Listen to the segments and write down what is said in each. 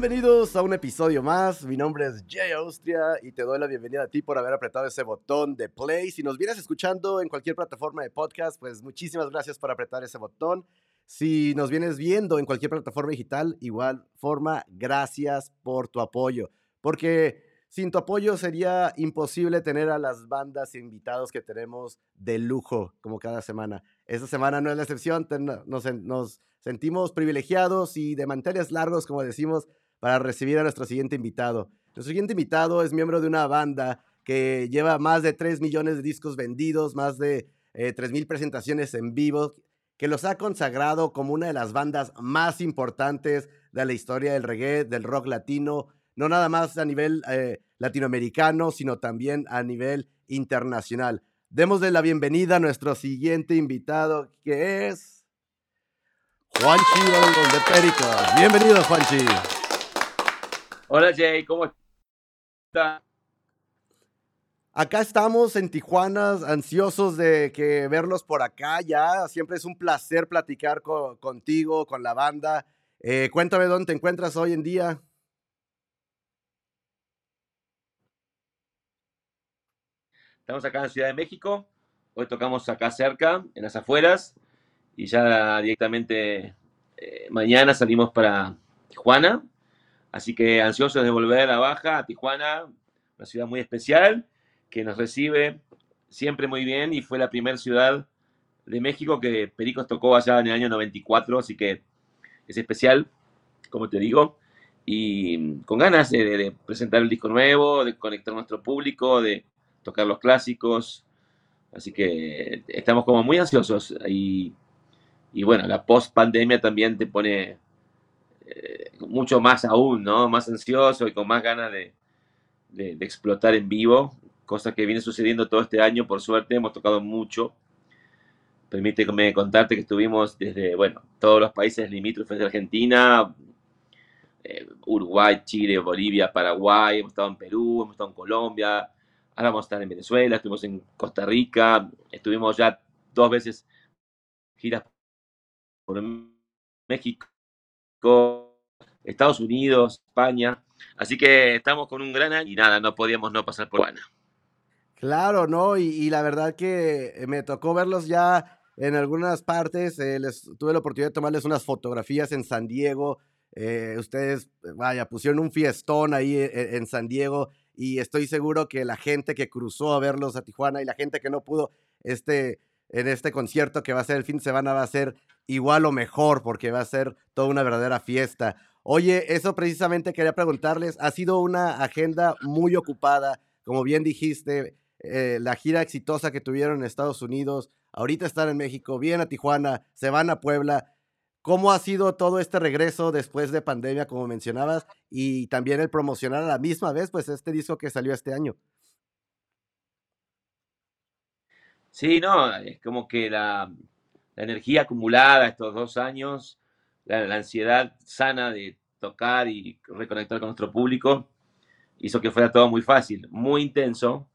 Bienvenidos a un episodio más. Mi nombre es Jay Austria y te doy la bienvenida a ti por haber apretado ese botón de play. Si nos vienes escuchando en cualquier plataforma de podcast, pues muchísimas gracias por apretar ese botón. Si nos vienes viendo en cualquier plataforma digital, igual forma, gracias por tu apoyo. Porque sin tu apoyo sería imposible tener a las bandas e invitados que tenemos de lujo, como cada semana. Esta semana no es la excepción, nos, nos sentimos privilegiados y de manteles largos, como decimos, para recibir a nuestro siguiente invitado. Nuestro siguiente invitado es miembro de una banda que lleva más de 3 millones de discos vendidos, más de eh, 3 mil presentaciones en vivo, que los ha consagrado como una de las bandas más importantes de la historia del reggae, del rock latino, no nada más a nivel eh, latinoamericano, sino también a nivel internacional. Démosle la bienvenida a nuestro siguiente invitado, que es Juanchi de Pericos. Bienvenido, Juanchi. Hola, Jay, ¿cómo estás? Acá estamos en Tijuana, ansiosos de que verlos por acá ya. Siempre es un placer platicar contigo, con la banda. Eh, cuéntame dónde te encuentras hoy en día. Estamos acá en Ciudad de México. Hoy tocamos acá cerca, en las afueras. Y ya directamente eh, mañana salimos para Tijuana. Así que ansiosos de volver a Baja, a Tijuana, una ciudad muy especial que nos recibe siempre muy bien y fue la primera ciudad de México que Pericos tocó allá en el año 94, así que es especial, como te digo, y con ganas de, presentar el disco nuevo, de conectar nuestro público, de tocar los clásicos, así que estamos como muy ansiosos y bueno, la post pandemia también te pone eh, mucho más aún, ¿no? Más ansioso y con más ganas de, de explotar en vivo cosa que viene sucediendo todo este año, por suerte, hemos tocado mucho. Permíteme contarte que estuvimos desde, bueno, todos los países limítrofes de Argentina, eh, Uruguay, Chile, Bolivia, Paraguay, hemos estado en Perú, hemos estado en Colombia, ahora vamos a estar en Venezuela, estuvimos en Costa Rica, estuvimos ya dos veces giras por México, Estados Unidos, España. Así que estamos con un gran año y nada, no podíamos no pasar por Juana. Claro, ¿no? Y, la verdad que eh, me tocó verlos ya en algunas partes. Eh, les tuve la oportunidad de tomarles unas fotografías en San Diego. Eh, ustedes, vaya, pusieron un fiestón ahí en, San Diego y estoy seguro que la gente que cruzó a verlos a Tijuana y la gente que no pudo este, en este concierto que va a ser el fin de semana va a ser igual o mejor porque va a ser toda una verdadera fiesta. Oye, eso precisamente quería preguntarles, ha sido una agenda muy ocupada, como bien dijiste, eh, la gira exitosa que tuvieron en Estados Unidos, ahorita están en México, vienen a Tijuana, se van a Puebla. ¿Cómo ha sido todo este regreso después de pandemia, como mencionabas, y también el promocionar a la misma vez, pues este disco que salió este año? Sí, no, es como que la, energía acumulada estos dos años, la, ansiedad sana de tocar y reconectar con nuestro público, hizo que fuera todo muy fácil, muy intenso,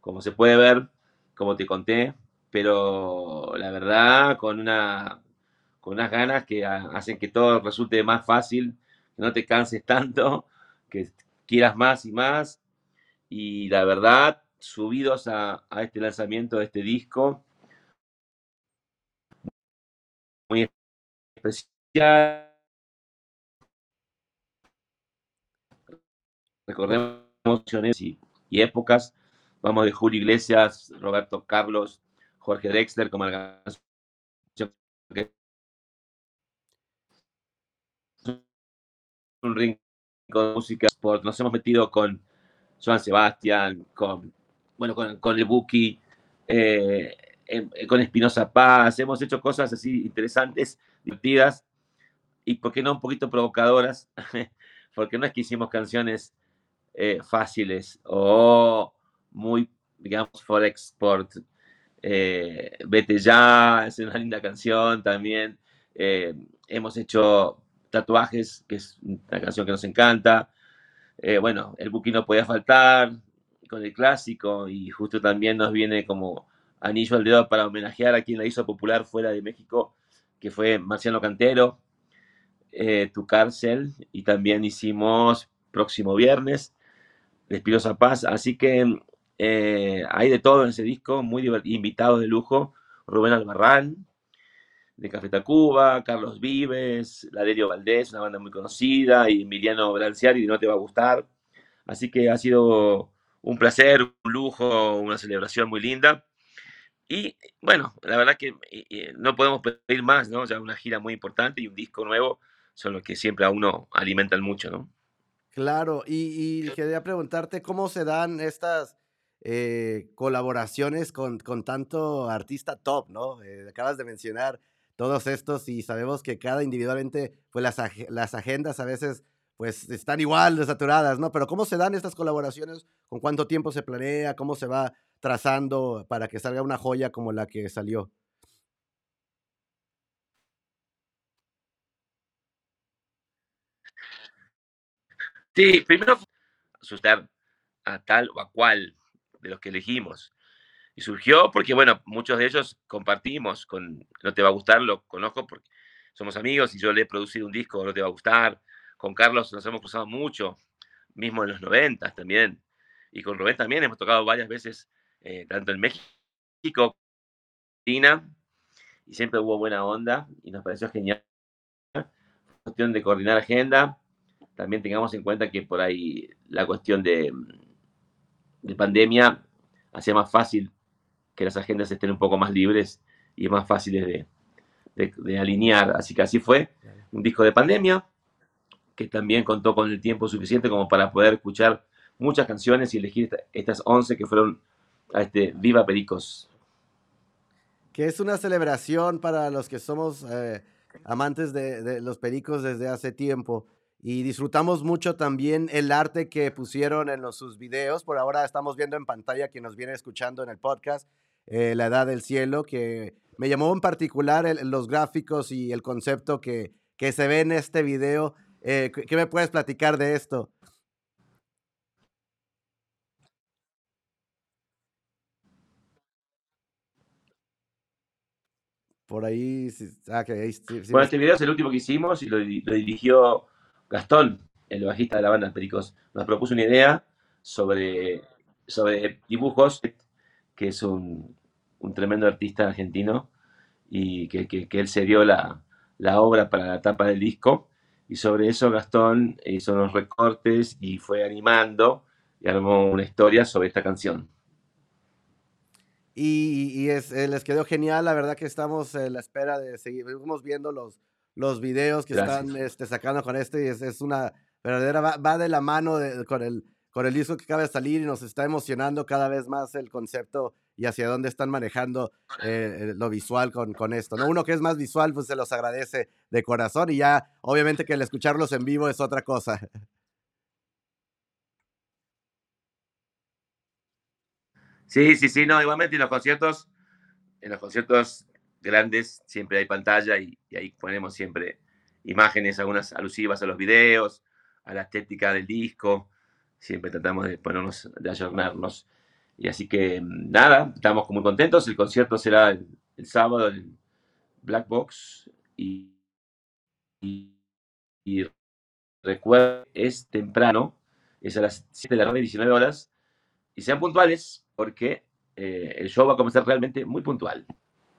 como se puede ver, como te conté, pero la verdad con, una, con unas ganas que hacen que todo resulte más fácil, que no te canses tanto, que quieras más y más. Y la verdad, subidos a, a este lanzamiento de este disco, especial. Recordemos y, y épocas Vamos de Julio Iglesias, Roberto Carlos, Jorge Dexter como un ring con música sport. Nos hemos metido con Joan Sebastián, con bueno, con, el Buki, eh, con Espinosa Paz. Hemos hecho cosas así interesantes, divertidas y, ¿por qué no, un poquito provocadoras? Porque no es que hicimos canciones eh, fáciles o muy, digamos, for export. Eh, Vete ya, es una linda canción también. Eh, hemos hecho tatuajes, que es una canción que nos encanta. Bueno, el Buki no podía faltar con el clásico y justo también nos viene como anillo al dedo para homenajear a quien la hizo popular fuera de México, que fue Marciano Cantero. eh, Tu Cárcel y también hicimos próximo viernes Despidos a Paz. Así que eh, hay de todo en ese disco, muy invitados de lujo. Rubén Albarrán, de Café Tacuba, Carlos Vives, Laderio Valdés, una banda muy conocida, y Emiliano Branciari, No Te Va a Gustar. Así que ha sido un placer, un lujo, una celebración muy linda. Y bueno, la verdad que no podemos pedir más, ¿no? Ya una gira muy importante y un disco nuevo son los que siempre a uno alimentan mucho, ¿no? Claro, y, quería preguntarte cómo se dan estas eh, colaboraciones con, con, tanto artista top, ¿no? Eh, acabas de mencionar todos estos y sabemos que cada individualmente, pues las, las agendas a veces pues están igual de saturadas, ¿no? Pero ¿cómo se dan estas colaboraciones? ¿Con cuánto tiempo se planea? ¿Cómo se va trazando para que salga una joya como la que salió? Sí, primero asustar a tal o a cual de los que elegimos. Y surgió porque, bueno, muchos de ellos compartimos con No Te Va a Gustar, lo conozco porque somos amigos y yo le he producido un disco, No Te Va a Gustar, con Carlos nos hemos cruzado mucho, mismo en los 90 también. Y con Rubén también hemos tocado varias veces, eh, tanto en México, China, y siempre hubo buena onda y nos pareció genial. Cuestión de coordinar agenda. También tengamos en cuenta que por ahí la cuestión de, de pandemia hacía más fácil que las agendas estén un poco más libres y más fáciles de, de, de alinear. Así que así fue. Un disco de pandemia, que también contó con el tiempo suficiente como para poder escuchar muchas canciones y elegir estas 11 que fueron a este Viva Pericos. Que es una celebración para los que somos eh, amantes de, los pericos desde hace tiempo y disfrutamos mucho también el arte que pusieron en los, sus videos. Por ahora estamos viendo en pantalla quien nos viene escuchando en el podcast, eh, La Edad del Cielo, que me llamó en particular los gráficos y el concepto que, que se ve en este video eh, ¿Qué me puedes platicar de esto? Por ahí, ah, bueno, este video es el último que hicimos y lo, dirigió Gastón, el bajista de la banda Pericos. Nos propuso una idea sobre, sobre dibujos, que es un, tremendo artista argentino y que, él se dio la, la obra para la tapa del disco y sobre eso Gastón hizo unos recortes y fue animando y armó una historia sobre esta canción. Y, es, eh, les quedó genial, la verdad que estamos en la espera de seguir, vamos viendo los, los videos que están este, sacando con este y es, es una verdadera, va, de la mano con, el, con el disco que acaba de salir y nos está emocionando cada vez más el concepto y hacia dónde están manejando eh, lo visual con, con esto. ¿no? Uno que es más visual, pues se los agradece de corazón y ya obviamente que el escucharlos en vivo es otra cosa. Sí, sí, sí, no, igualmente en los conciertos, en los conciertos grandes siempre hay pantalla y, ahí ponemos siempre imágenes, algunas alusivas a los videos, a la estética del disco, siempre tratamos de ponernos, de ayornarnos. Y así que nada, estamos muy contentos. El concierto será el, sábado en Black Box. Y, y, recuerden, es temprano, es a las 7 de la noche, 19 horas. Y sean puntuales porque eh, el show va a comenzar realmente muy puntual.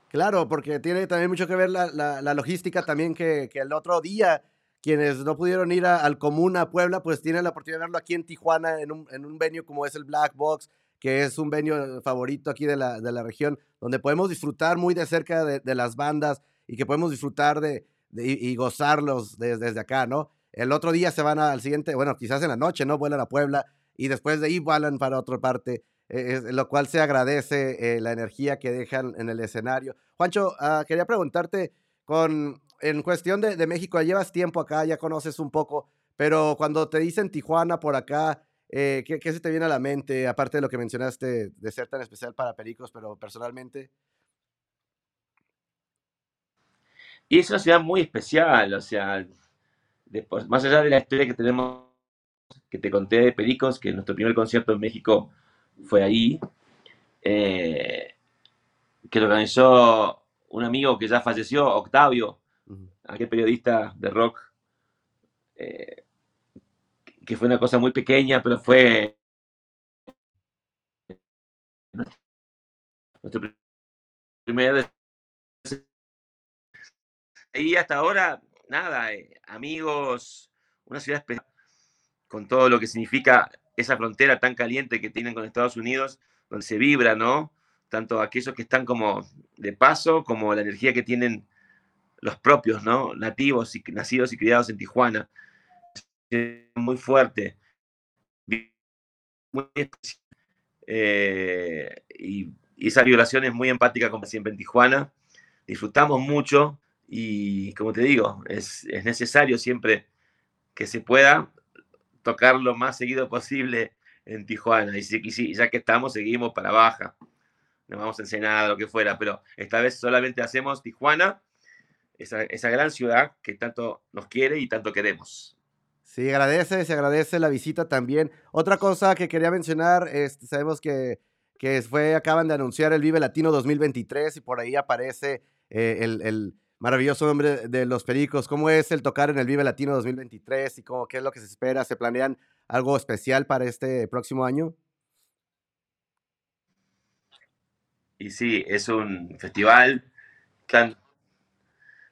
Claro, porque tiene también mucho que ver la, la, logística también que, que, el otro día quienes no pudieron ir al común a Puebla, pues tienen la oportunidad de verlo aquí en Tijuana, en un, en un venue como es el Black Box, que es un venue favorito aquí de la, de la región, donde podemos disfrutar muy de cerca de, las bandas y que podemos disfrutar de, y gozarlos desde, acá, ¿no? El otro día se van al siguiente, bueno, quizás en la noche, ¿no? Vuelan a Puebla y después de ahí vuelan para otra parte, eh, lo cual se agradece eh, la energía que dejan en el escenario. Juancho, ah, quería preguntarte, con, en cuestión de, de México, llevas tiempo acá, ya conoces un poco, pero cuando te dicen Tijuana por acá, eh, ¿qué, se te viene a la mente, aparte de lo que mencionaste de ser tan especial para Pericos, pero personalmente? Y es una ciudad muy especial, o sea, más allá de la historia que tenemos, que te conté de Pericos, que nuestro primer concierto en México fue ahí, eh, que lo organizó un amigo que ya falleció, Octavio, aquel periodista de rock eh, que fue una cosa muy pequeña, pero fue nuestro primer y hasta ahora, nada, eh, amigos, una ciudad especial con todo lo que significa esa frontera tan caliente que tienen con Estados Unidos, donde se vibra, ¿no? Tanto aquellos que están como de paso, como la energía que tienen los propios, ¿no? Nativos y nacidos y criados en Tijuana. Muy fuerte. Muy eh, y, esa vibración es muy empática como siempre en Tijuana. Disfrutamos mucho y como te digo, es, es necesario siempre que se pueda tocar lo más seguido posible en Tijuana. Y, si, ya que estamos, seguimos para baja. Nos vamos a Ensenada, lo que fuera, pero esta vez solamente hacemos Tijuana, esa, esa gran ciudad que tanto nos quiere y tanto queremos. Sí, agradece, se agradece la visita también. Otra cosa que quería mencionar, este, sabemos que, que fue, acaban de anunciar el Vive Latino 2023 y por ahí aparece eh, el, el, maravilloso nombre de los Pericos. ¿Cómo es el tocar en el Vive Latino 2023 y cómo, qué es lo que se espera? ¿Se planean algo especial para este próximo año? Y sí, es un festival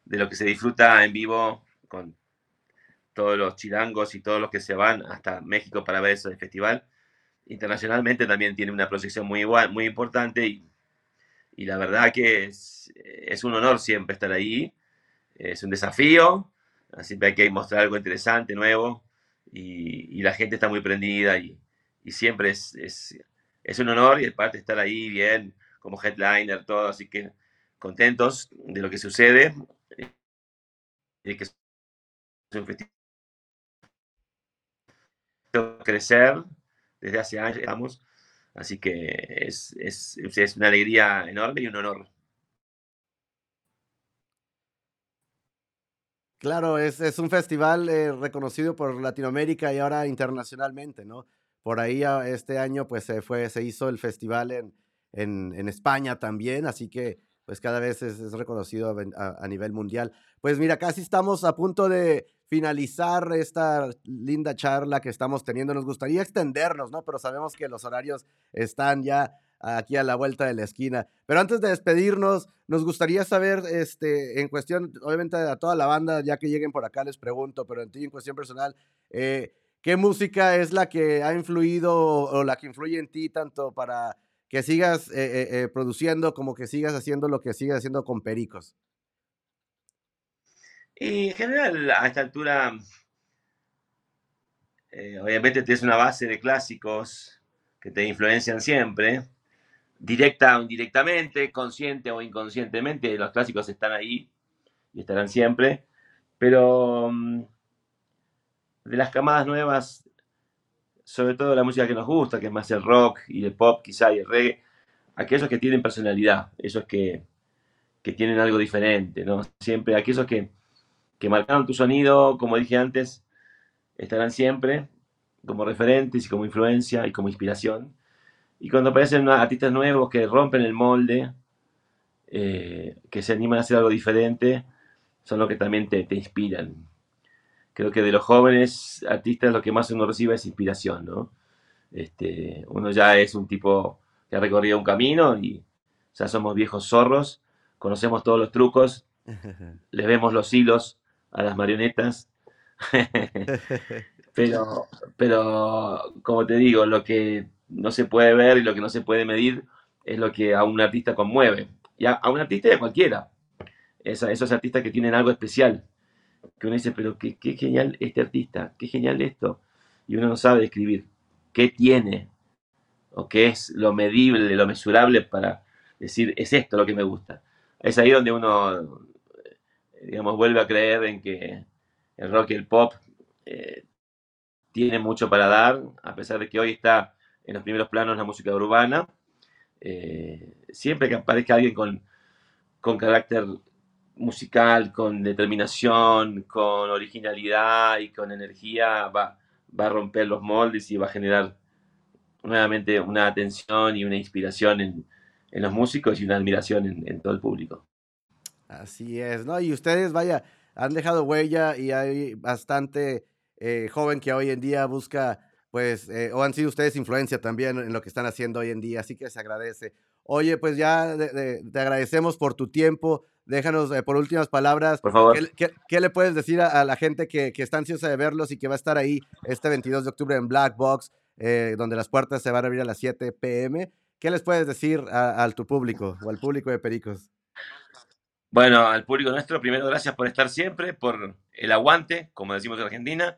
de lo que se disfruta en vivo con todos los chilangos y todos los que se van hasta México para ver ese festival. Internacionalmente también tiene una proyección muy, igual, muy importante y, y la verdad que es, un honor siempre estar ahí. Es un desafío, siempre hay que mostrar algo interesante, nuevo y, y la gente está muy prendida y, y siempre es, es, un honor y el parte estar ahí bien como headliner, todo, así que contentos de lo que sucede que es un festival crecer desde hace años, digamos. Así que es, es, es una alegría enorme y un honor. Claro, es, es un festival eh, reconocido por Latinoamérica y ahora internacionalmente, ¿no? Por ahí ah, este año pues se fue, se hizo el festival en, en, en España también, así que pues cada vez es, reconocido a, nivel mundial. Pues mira, casi estamos a punto de, finalizar esta linda charla que estamos teniendo. Nos gustaría extendernos, ¿no? Pero sabemos que los horarios están ya aquí a la vuelta de la esquina. Pero antes de despedirnos, nos gustaría saber, este, en cuestión, obviamente a toda la banda, ya que lleguen por acá les pregunto, pero en ti, en cuestión personal, eh, ¿qué música es la que ha influido o, la que influye en ti tanto para que sigas eh, eh, produciendo como que sigas haciendo lo que sigues haciendo con Pericos? Y en general, a esta altura, eh, obviamente tienes una base de clásicos que te influencian siempre, directa o indirectamente, consciente o inconscientemente, los clásicos están ahí y estarán siempre, pero mm, de las camadas nuevas, sobre todo la música que nos gusta, que es más el rock y el pop quizá y el reggae, aquellos que tienen personalidad, esos que, que tienen algo diferente, ¿no? Siempre aquellos que que marcaron tu sonido, como dije antes, estarán siempre como referentes y como influencia y como inspiración. Y cuando aparecen artistas nuevos que rompen el molde, eh, que se animan a hacer algo diferente, son los que también te, te, inspiran. Creo que de los jóvenes artistas lo que más uno recibe es inspiración, ¿no? Este, uno ya es un tipo que ha recorrido un camino y ya somos viejos zorros, conocemos todos los trucos, les vemos los hilos a las marionetas. pero, pero, como te digo, lo que no se puede ver y lo que no se puede medir es lo que a un artista conmueve. Y a, un artista de cualquiera. esos artistas que tienen algo especial. Que uno dice, pero qué, qué genial este artista, qué genial esto. Y uno no sabe describir qué tiene o qué es lo medible, lo mesurable para decir, es esto lo que me gusta. Es ahí donde uno digamos, vuelve a creer en que el rock y el pop eh, tiene mucho para dar, a pesar de que hoy está en los primeros planos la música urbana. Eh, siempre que aparezca alguien con, con carácter musical, con determinación, con originalidad y con energía, va, va a romper los moldes y va a generar nuevamente una atención y una inspiración en, en los músicos y una admiración en, en todo el público. Así es, ¿no? Y ustedes, vaya, han dejado huella y hay bastante eh, joven que hoy en día busca, pues, eh, o han sido ustedes influencia también en lo que están haciendo hoy en día, así que se agradece. Oye, pues ya te agradecemos por tu tiempo. Déjanos, por últimas palabras, por favor. ¿qué, le puedes decir a, la gente que, que, está ansiosa de verlos y que va a estar ahí este 22 de octubre en Black Box, donde las puertas se van a abrir a las 7 pm? ¿Qué les puedes decir a, tu público o al público de Pericos? Bueno, al público nuestro, primero gracias por estar siempre, por el aguante, como decimos en Argentina,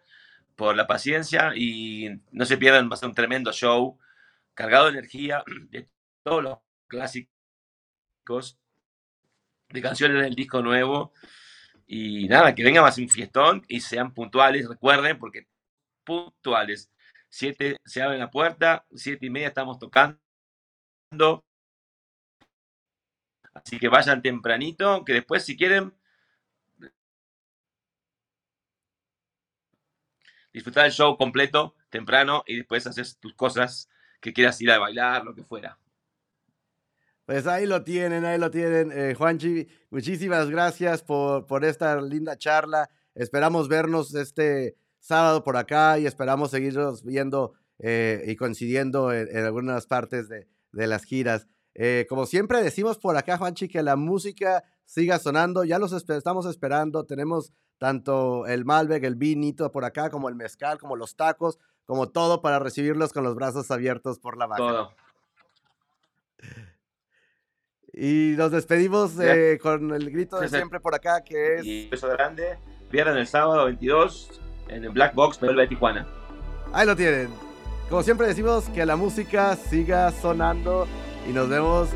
por la paciencia y no se pierdan, va a ser un tremendo show, cargado de energía, de todos los clásicos, de canciones del disco nuevo. Y nada, que venga más un fiestón y sean puntuales, recuerden, porque puntuales. Siete se abre la puerta, siete y media estamos tocando Así que vayan tempranito, que después si quieren disfrutar el show completo temprano y después haces tus cosas que quieras ir a bailar, lo que fuera. Pues ahí lo tienen, ahí lo tienen. Eh, Juanchi, muchísimas gracias por, por esta linda charla. Esperamos vernos este sábado por acá y esperamos seguirnos viendo eh, y coincidiendo en algunas partes de, de las giras. Eh, como siempre decimos por acá, Juanchi, que la música siga sonando. Ya los estamos esperando. Tenemos tanto el Malbec, el vinito por acá, como el mezcal, como los tacos, como todo para recibirlos con los brazos abiertos por la vaca. Todo. Y nos despedimos eh, con el grito de siempre por acá, que es... Y beso grande. Viernes el sábado 22 en el Black Box, de Tijuana. Ahí lo tienen. Como siempre decimos, que la música siga sonando y nos vemos